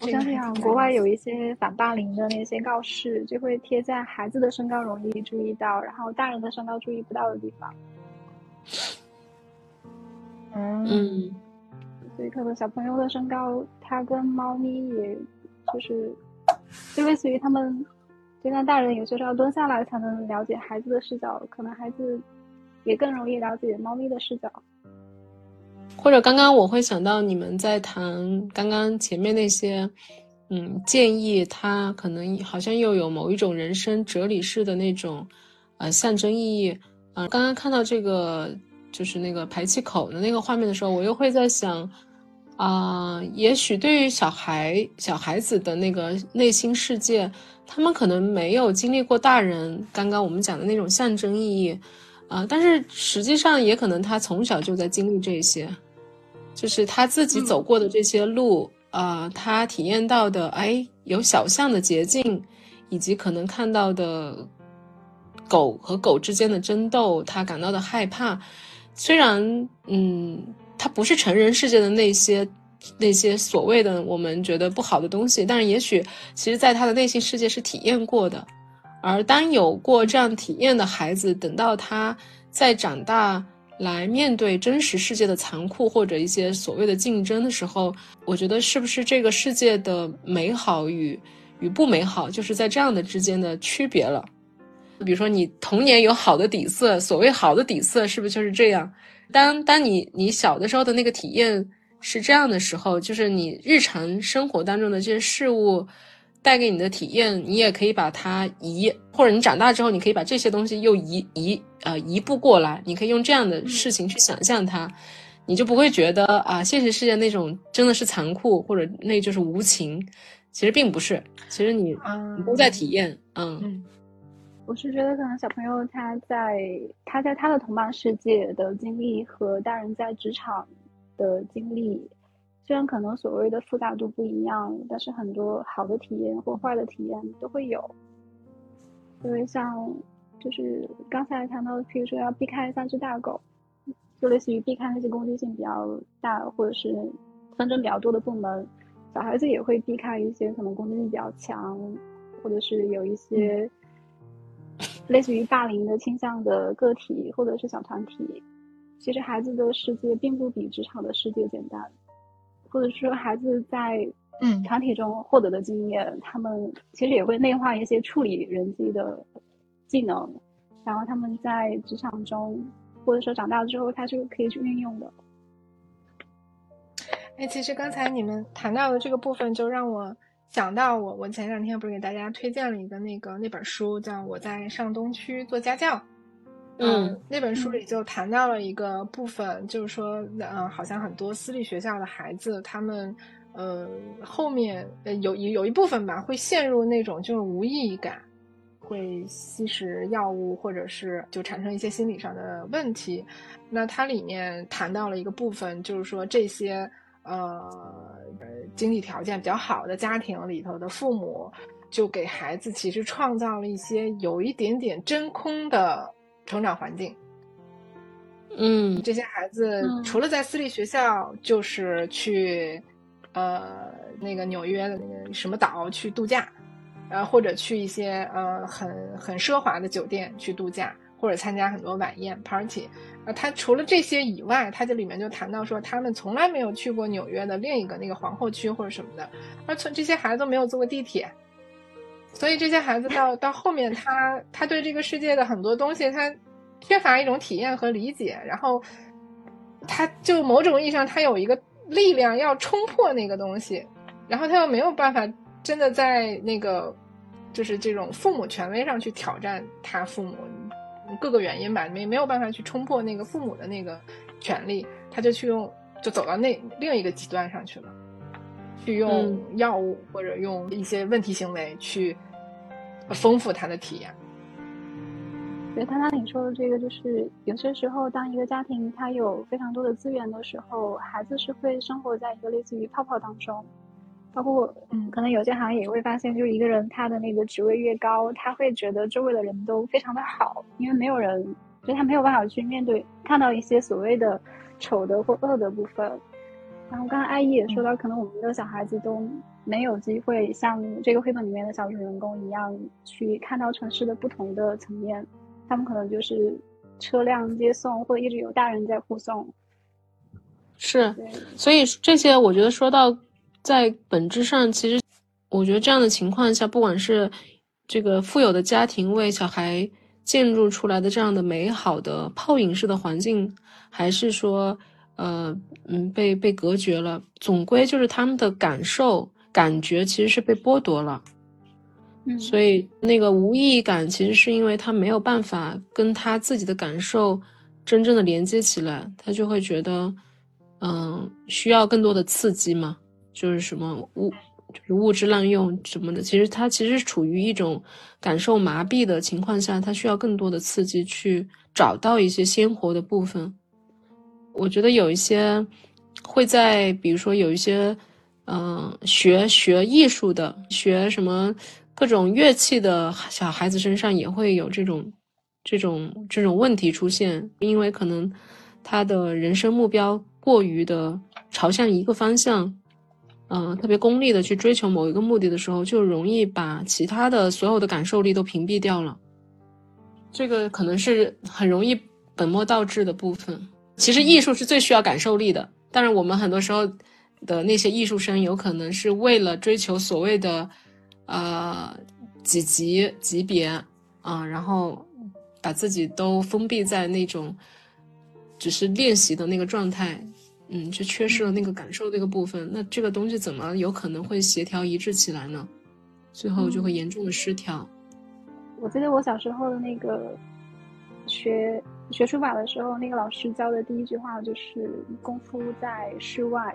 我相信啊，国外有。一些反霸凌的那些告示，就会贴在孩子的身高容易注意到，然后大人的身高注意不到的地方。嗯，所以可能小朋友的身高，他跟猫咪也就是，就类似于他们，就像大人有些时候要蹲下来才能了解孩子的视角，可能孩子也更容易了解猫咪的视角。或者刚刚我会想到你们在谈刚刚前面那些，嗯，建议他可能好像又有某一种人生哲理式的那种，呃，象征意义。嗯，刚刚看到这个就是那个排气口的那个画面的时候，我又会在想，啊，也许对于小孩小孩子的那个内心世界，他们可能没有经历过大人刚刚我们讲的那种象征意义。啊，但是实际上也可能他从小就在经历这些，就是他自己走过的这些路，啊，他体验到的，哎，有小巷的捷径，以及可能看到的狗和狗之间的争斗，他感到的害怕。虽然，嗯，他不是成人世界的那些那些所谓的我们觉得不好的东西，但是也许其实在他的内心世界是体验过的。而当有过这样体验的孩子，等到他再长大来面对真实世界的残酷或者一些所谓的竞争的时候，我觉得是不是这个世界的美好与与不美好，就是在这样的之间的区别了？比如说，你童年有好的底色，所谓好的底色，是不是就是这样？当当你你小的时候的那个体验是这样的时候，就是你日常生活当中的这些事物。带给你的体验，你也可以把它移，或者你长大之后，你可以把这些东西又移移呃移步过来。你可以用这样的事情去想象它，你就不会觉得啊，现实世界那种真的是残酷，或者那就是无情。其实并不是，其实你你都在体验。嗯，我是觉得可能小朋友他在他在他的同伴世界的经历和大人在职场的经历。虽然可能所谓的复杂度不一样，但是很多好的体验或坏的体验都会有。因为像就是刚才谈到，譬如说要避开三只大狗，就类似于避开那些攻击性比较大或者是纷争比较多的部门，小孩子也会避开一些可能攻击性比较强，或者是有一些类似于霸凌的倾向的个体或者是小团体。其实孩子的世界并不比职场的世界简单。或者说，孩子在嗯团体中获得的经验，他们其实也会内化一些处理人际的技能，然后他们在职场中，或者说长大之后，他是可以去运用的。哎，其实刚才你们谈到的这个部分，就让我想到我，我前两天不是给大家推荐了一个那个那本书，叫《我在上东区做家教》。嗯，那本书里就谈到了一个部分，就是说，嗯，好像很多私立学校的孩子，他们，呃，后面呃有有一部分吧，会陷入那种就是无意义感，会吸食药物，或者是就产生一些心理上的问题。那它里面谈到了一个部分，就是说这些呃经济条件比较好的家庭里头的父母，就给孩子其实创造了一些有一点点真空的。成长环境，嗯，这些孩子除了在私立学校，就是去，呃，那个纽约的那个什么岛去度假，呃，或者去一些呃很很奢华的酒店去度假，或者参加很多晚宴 party。呃，他除了这些以外，他这里面就谈到说，他们从来没有去过纽约的另一个那个皇后区或者什么的，而从这些孩子都没有坐过地铁。所以这些孩子到到后面，他他对这个世界的很多东西，他缺乏一种体验和理解，然后他就某种意义上，他有一个力量要冲破那个东西，然后他又没有办法真的在那个就是这种父母权威上去挑战他父母各个原因吧，没没有办法去冲破那个父母的那个权利，他就去用就走到那另一个极端上去了。去用药物或者用一些问题行为去丰富他的体验。对，他他你说的这个，就是有些时候，当一个家庭他有非常多的资源的时候，孩子是会生活在一个类似于泡泡当中。包括嗯，可能有些行业也会发现，就是一个人他的那个职位越高，他会觉得周围的人都非常的好，因为没有人，就他没有办法去面对看到一些所谓的丑的或恶的部分。然后刚刚艾依也说到，可能我们的小孩子都没有机会像这个绘本里面的小主人公一样，去看到城市的不同的层面。他们可能就是车辆接送，或者一直有大人在护送。是，所以这些我觉得说到。在本质上，其实我觉得这样的情况下，不管是这个富有的家庭为小孩建筑出来的这样的美好的泡影式的环境，还是说，呃，嗯，被被隔绝了，总归就是他们的感受、感觉其实是被剥夺了。嗯，所以那个无意义感，其实是因为他没有办法跟他自己的感受真正的连接起来，他就会觉得，嗯，需要更多的刺激嘛。就是什么物，就是物质滥用什么的，其实他其实处于一种感受麻痹的情况下，他需要更多的刺激去找到一些鲜活的部分。我觉得有一些会在，比如说有一些，嗯，学学艺术的，学什么各种乐器的小孩子身上也会有这种这种这种问题出现，因为可能他的人生目标过于的朝向一个方向。嗯，特别功利的去追求某一个目的的时候，就容易把其他的所有的感受力都屏蔽掉了。这个可能是很容易本末倒置的部分。其实艺术是最需要感受力的，但是我们很多时候的那些艺术生，有可能是为了追求所谓的呃几级级别啊，然后把自己都封闭在那种只是练习的那个状态。嗯，就缺失了那个感受这个部分，那这个东西怎么有可能会协调一致起来呢？最后就会严重的失调。我记得我小时候的那个学学书法的时候，那个老师教的第一句话就是“功夫在室外”，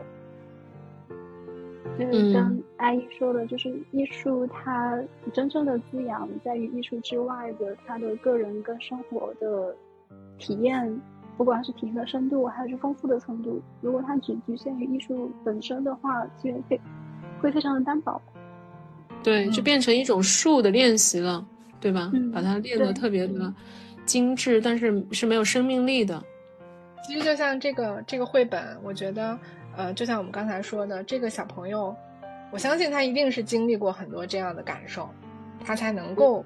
就是跟阿姨说的，就是艺术它真正的滋养在于艺术之外的他的个人跟生活的体验。不管是体验的深度还是丰富的程度，如果它只局限于艺术本身的话，其实会会非常的单薄。对，就变成一种术的练习了，对吧？把它练得特别的精致，但是是没有生命力的。其实就像这个这个绘本，我觉得，呃，就像我们刚才说的，这个小朋友，我相信他一定是经历过很多这样的感受，他才能够，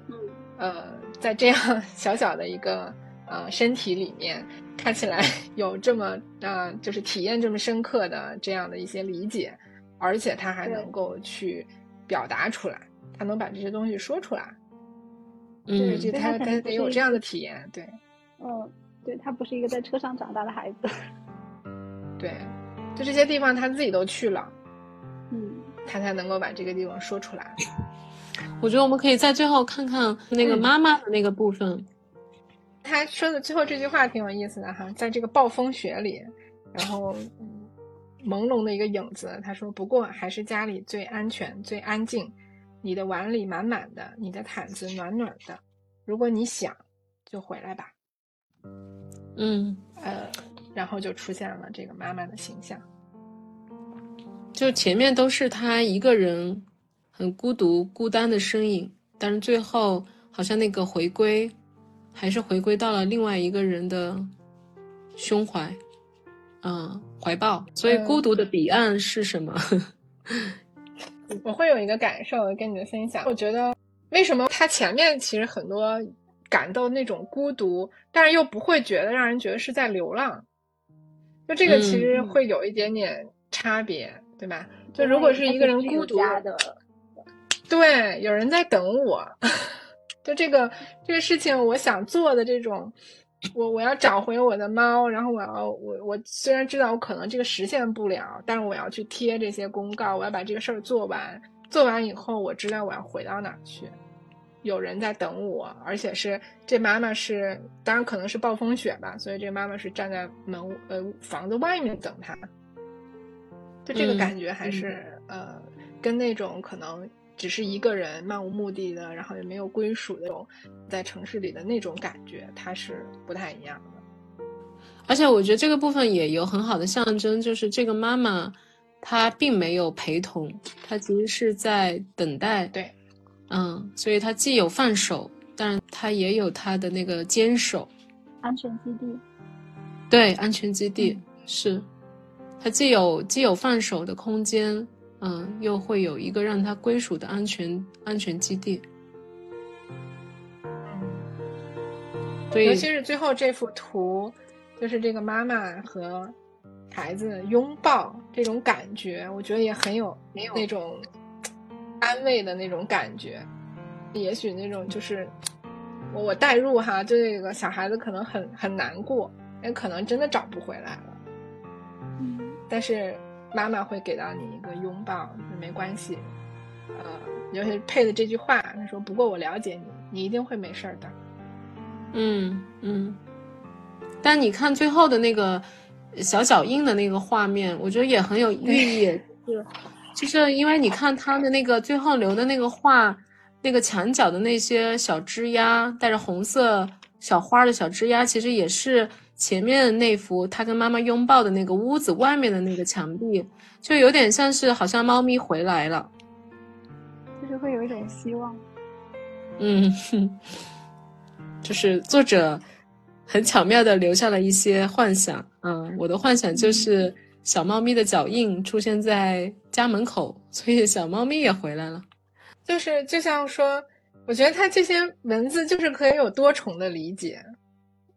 呃，在这样 小小的一个。呃，身体里面看起来 有这么呃，就是体验这么深刻的这样的一些理解，而且他还能够去表达出来，他能把这些东西说出来。嗯，就他他得有这样的体验，对。嗯，对他不是一个在车上长大的孩子。对，就这些地方他自己都去了，嗯，他才能够把这个地方说出来。我觉得我们可以在最后看看那个妈妈的那个部分。他说的最后这句话挺有意思的哈，在这个暴风雪里，然后 朦胧的一个影子，他说：“不过还是家里最安全、最安静。你的碗里满满的，你的毯子暖暖的。如果你想，就回来吧。”嗯，呃，然后就出现了这个妈妈的形象，就前面都是他一个人很孤独、孤单的身影，但是最后好像那个回归。还是回归到了另外一个人的胸怀，嗯，怀抱。所以，孤独的彼岸是什么？我会有一个感受跟你们分享。我觉得，为什么他前面其实很多感到那种孤独，但是又不会觉得让人觉得是在流浪？就这个其实会有一点点差别，对吧？就如果是一个人孤独的，对，有人在等我。就这个这个事情，我想做的这种，我我要找回我的猫，然后我要我我虽然知道我可能这个实现不了，但是我要去贴这些公告，我要把这个事儿做完。做完以后，我知道我要回到哪儿去，有人在等我，而且是这妈妈是，当然可能是暴风雪吧，所以这妈妈是站在门呃房子外面等他。就这个感觉还是呃，跟那种可能只是一个人漫无目的的，然后也没有归属的那种，在城市里的那种感觉，它是不太一样的。而且我觉得这个部分也有很好的象征，就是这个妈妈她并没有陪同，她其实是在等待。对，嗯，所以她既有放手，但她也有她的那个坚守。安全基地。对，安全基地是。她既有既有放手的空间，嗯，又会有一个让他归属的安全安全基地。对，尤其是最后这幅图，就是这个妈妈和孩子拥抱这种感觉，我觉得也很有没有那种安慰的那种感觉。也许那种就是我我代入哈，就这个小孩子可能很很难过，也可能真的找不回来了。但是妈妈会给到你一个拥抱，没关系，呃，尤其配的这句话，他说：“不过我了解你，你一定会没事的。”嗯嗯。但你看最后的那个小脚印的那个画面，我觉得也很有寓意，是，就是因为你看他的那个最后留的那个画，那个墙角的那些小枝丫，带着红色小花的小枝丫，其实也是。前面那幅他跟妈妈拥抱的那个屋子外面的那个墙壁，就有点像是好像猫咪回来了，就是会有一种希望。嗯，就是作者很巧妙的留下了一些幻想。嗯，我的幻想就是小猫咪的脚印出现在家门口，所以小猫咪也回来了。就是就像说，我觉得他这些文字就是可以有多重的理解。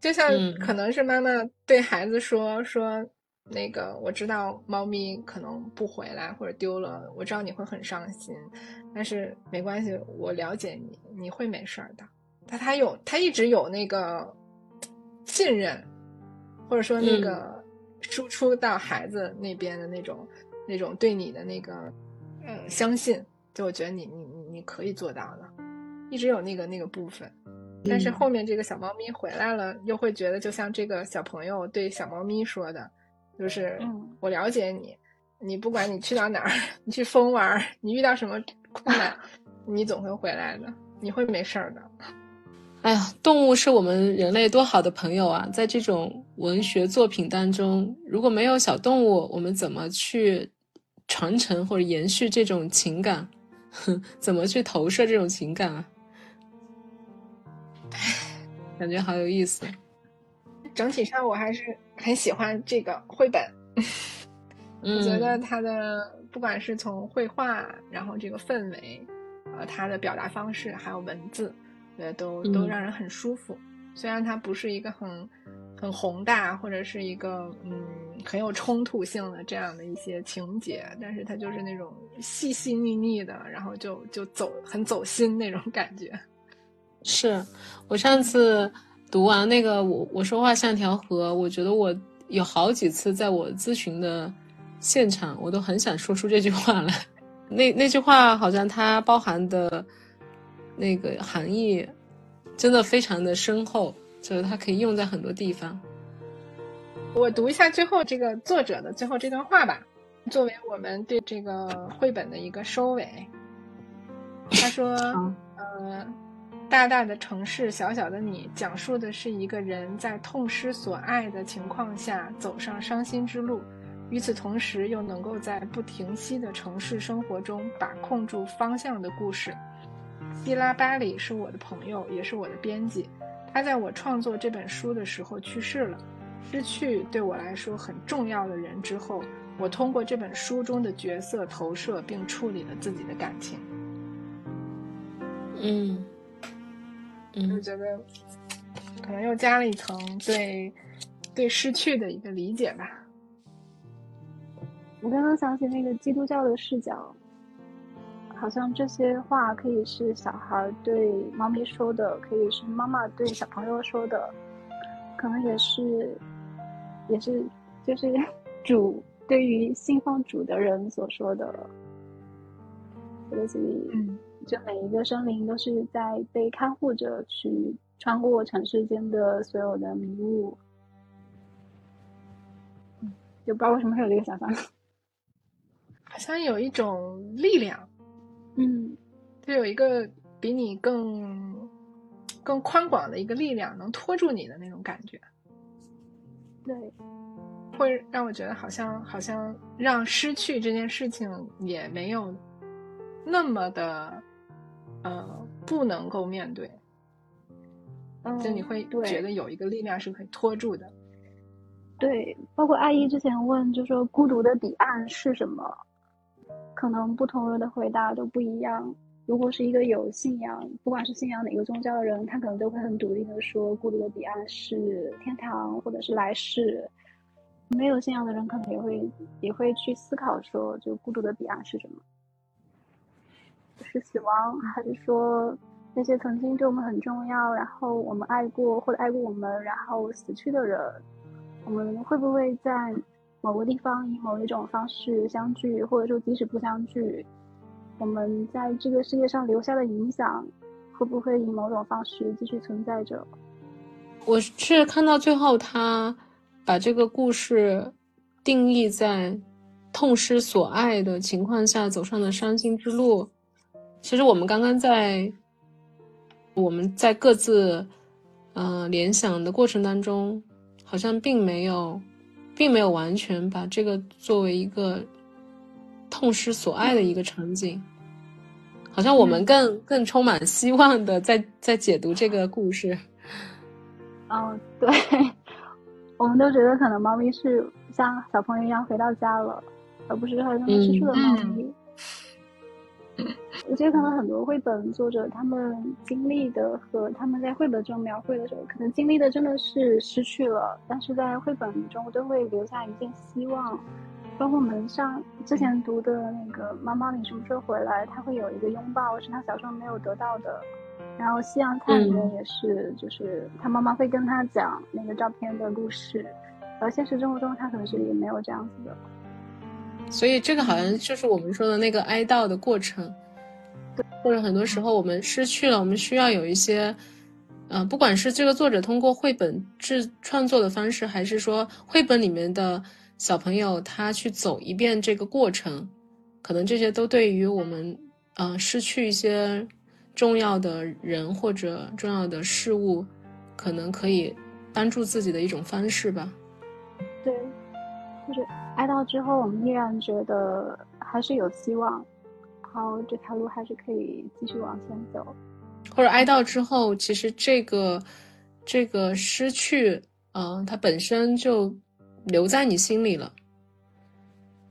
就像可能是妈妈对孩子说说那个，我知道猫咪可能不回来或者丢了，我知道你会很伤心，但是没关系，我了解你，你会没事儿的。他他有他一直有那个信任，或者说那个输出到孩子那边的那种那种对你的那个嗯相信，就我觉得你你你你可以做到的，一直有那个那个部分。但是后面这个小猫咪回来了，又会觉得就像这个小朋友对小猫咪说的，就是我了解你，你不管你去到哪儿，你去疯玩，你遇到什么困难，你总会回来的，你会没事儿的。哎呀，动物是我们人类多好的朋友啊！在这种文学作品当中，如果没有小动物，我们怎么去传承或者延续这种情感？怎么去投射这种情感啊？感觉好有意思。整体上我还是很喜欢这个绘本，我觉得它的不管是从绘画，然后这个氛围，呃，它的表达方式，还有文字，呃，都都让人很舒服。虽然它不是一个很很宏大，或者是一个嗯很有冲突性的这样的一些情节，但是它就是那种细细腻腻的，然后就就走很走心那种感觉。是我上次读完那个我我说话像条河，我觉得我有好几次在我咨询的现场，我都很想说出这句话来。那那句话好像它包含的那个含义真的非常的深厚，就是它可以用在很多地方。我读一下最后这个作者的最后这段话吧，作为我们对这个绘本的一个收尾。他说：“呃。”大大的城市，小小的你，讲述的是一个人在痛失所爱的情况下走上伤心之路，与此同时又能够在不停息的城市生活中把控住方向的故事。希拉巴里是我的朋友，也是我的编辑。他在我创作这本书的时候去世了。失去对我来说很重要的人之后，我通过这本书中的角色投射并处理了自己的感情。嗯。就觉得可能又加了一层对对失去的一个理解吧。我刚刚想起那个基督教的视角，好像这些话可以是小孩对猫咪说的，可以是妈妈对小朋友说的，可能也是也是就是 主对于信奉主的人所说的，类似于嗯。就每一个生灵都是在被看护着，去穿过尘世间的所有的迷雾。就不知道为什么会有这个想法。好像有一种力量，嗯，就有一个比你更更宽广的一个力量，能拖住你的那种感觉。对，会让我觉得好像好像让失去这件事情也没有那么的呃不能够面对，嗯，就你会对觉得有一个力量是可以拖住的。对，包括阿姨之前问，就说孤独的彼岸是什么？可能不同人的回答都不一样。如果是一个有信仰，不管是信仰哪个宗教的人，他可能都会很笃定的说，孤独的彼岸是天堂或者是来世。没有信仰的人，可能也会也会去思考说，就孤独的彼岸是什么？是死亡，还是说那些曾经对我们很重要，然后我们爱过或者爱过我们，然后死去的人？我们会不会在某个地方以某一种方式相聚，或者说即使不相聚，我们在这个世界上留下的影响，会不会以某种方式继续存在着？我是看到最后，他把这个故事定义在痛失所爱的情况下走上的伤心之路。其实我们刚刚在我们在各自呃联想的过程当中。好像并没有，并没有完全把这个作为一个痛失所爱的一个场景。好像我们更更充满希望的在在解读这个故事。哦，对，我们都觉得可能猫咪是像小朋友一样回到家了，而不是好像失去了猫咪。我觉得可能很多绘本作者他们经历的和他们在绘本中描绘的时候，可能经历的真的是失去了，但是在绘本中都会留下一线希望。包括我们上之前读的那个《妈妈，你什么时候回来》，他会有一个拥抱，是他小时候没有得到的。然后《夕阳菜》里面也是，就是他妈妈会跟他讲那个照片的故事，而现实生活中他可能是也没有这样子的。所以这个好像就是我们说的那个哀悼的过程，或者很多时候我们失去了，我们需要有一些，呃，不管是这个作者通过绘本制创作的方式，还是说绘本里面的小朋友他去走一遍这个过程，可能这些都对于我们，呃，失去一些重要的人或者重要的事物，可能可以帮助自己的一种方式吧。对，就是。哀悼之后，我们依然觉得还是有希望，然后这条路还是可以继续往前走。或者哀悼之后，其实这个这个失去，嗯，它本身就留在你心里了。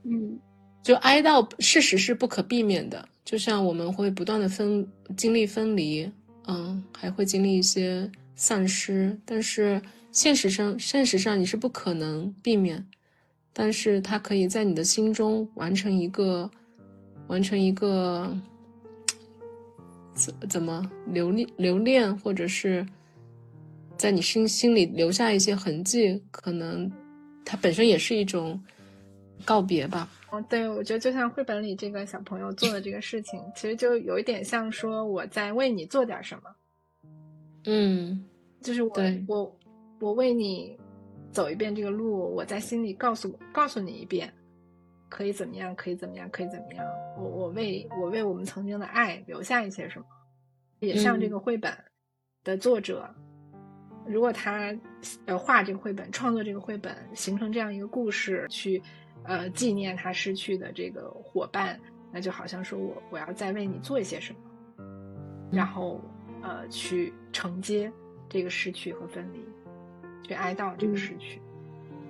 嗯，就哀悼，事实是不可避免的。就像我们会不断的分经历分离，嗯，还会经历一些丧失，但是现实上，现实上你是不可能避免。但是它可以在你的心中完成一个，完成一个，怎怎么留恋留恋，或者是在你心心里留下一些痕迹，可能它本身也是一种告别吧。哦，对，我觉得就像绘本里这个小朋友做的这个事情，其实就有一点像说我在为你做点什么。嗯，就是我我我为你。走一遍这个路，我在心里告诉告诉你一遍，可以怎么样？可以怎么样？可以怎么样？我我为我为我们曾经的爱留下一些什么？也像这个绘本的作者，如果他呃画这个绘本，创作这个绘本，形成这样一个故事，去呃纪念他失去的这个伙伴，那就好像说我我要再为你做一些什么，然后呃去承接这个失去和分离。去哀悼这个失去，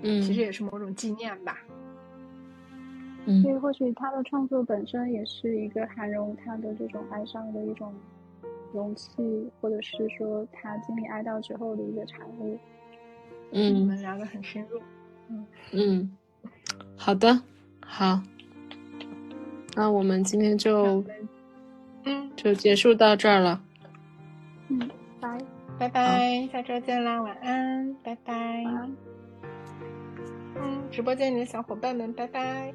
嗯，其实也是某种纪念吧。嗯，所以或许他的创作本身也是一个涵容他的这种哀伤的一种容器，或者是说他经历哀悼之后的一个产物。嗯，我们聊得很深入。嗯嗯，好的，好，那我们今天就嗯就结束到这儿了。嗯，拜。拜拜，下周见啦，晚安，拜拜。嗯，直播间里的小伙伴们，拜拜。